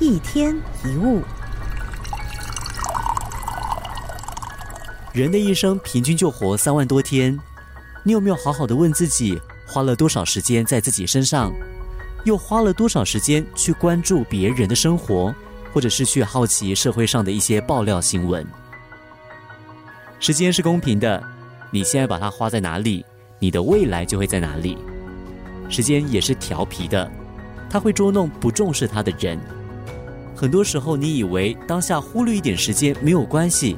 一天一物，人的一生平均就活三万多天，你有没有好好的问自己，花了多少时间在自己身上，又花了多少时间去关注别人的生活，或者是去好奇社会上的一些爆料新闻？时间是公平的，你现在把它花在哪里，你的未来就会在哪里。时间也是调皮的，它会捉弄不重视它的人。很多时候，你以为当下忽略一点时间没有关系，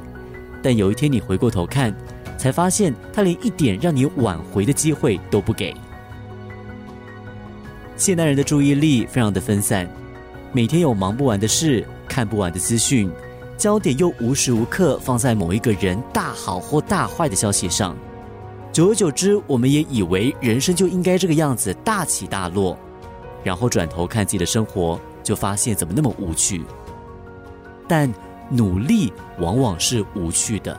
但有一天你回过头看，才发现他连一点让你挽回的机会都不给。现代人的注意力非常的分散，每天有忙不完的事，看不完的资讯，焦点又无时无刻放在某一个人大好或大坏的消息上。久而久之，我们也以为人生就应该这个样子，大起大落，然后转头看自己的生活。就发现怎么那么无趣，但努力往往是无趣的。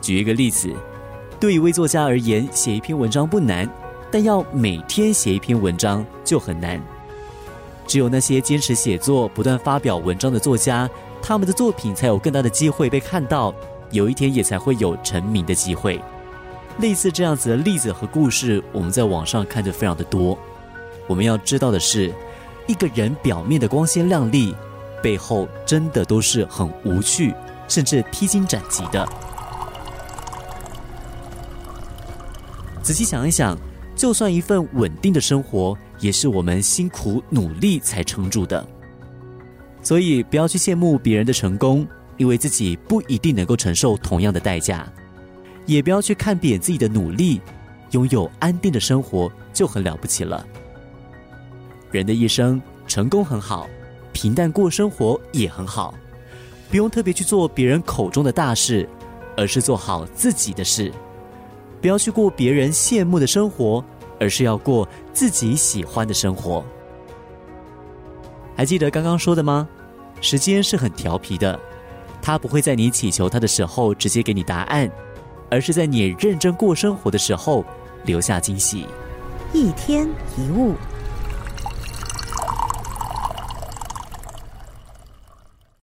举一个例子，对一位作家而言，写一篇文章不难，但要每天写一篇文章就很难。只有那些坚持写作、不断发表文章的作家，他们的作品才有更大的机会被看到，有一天也才会有成名的机会。类似这样子的例子和故事，我们在网上看着非常的多。我们要知道的是。一个人表面的光鲜亮丽，背后真的都是很无趣，甚至披荆斩棘的。仔细想一想，就算一份稳定的生活，也是我们辛苦努力才撑住的。所以，不要去羡慕别人的成功，因为自己不一定能够承受同样的代价；也不要去看扁自己的努力，拥有安定的生活就很了不起了。人的一生，成功很好，平淡过生活也很好，不用特别去做别人口中的大事，而是做好自己的事。不要去过别人羡慕的生活，而是要过自己喜欢的生活。还记得刚刚说的吗？时间是很调皮的，它不会在你祈求它的时候直接给你答案，而是在你认真过生活的时候留下惊喜。一天一物。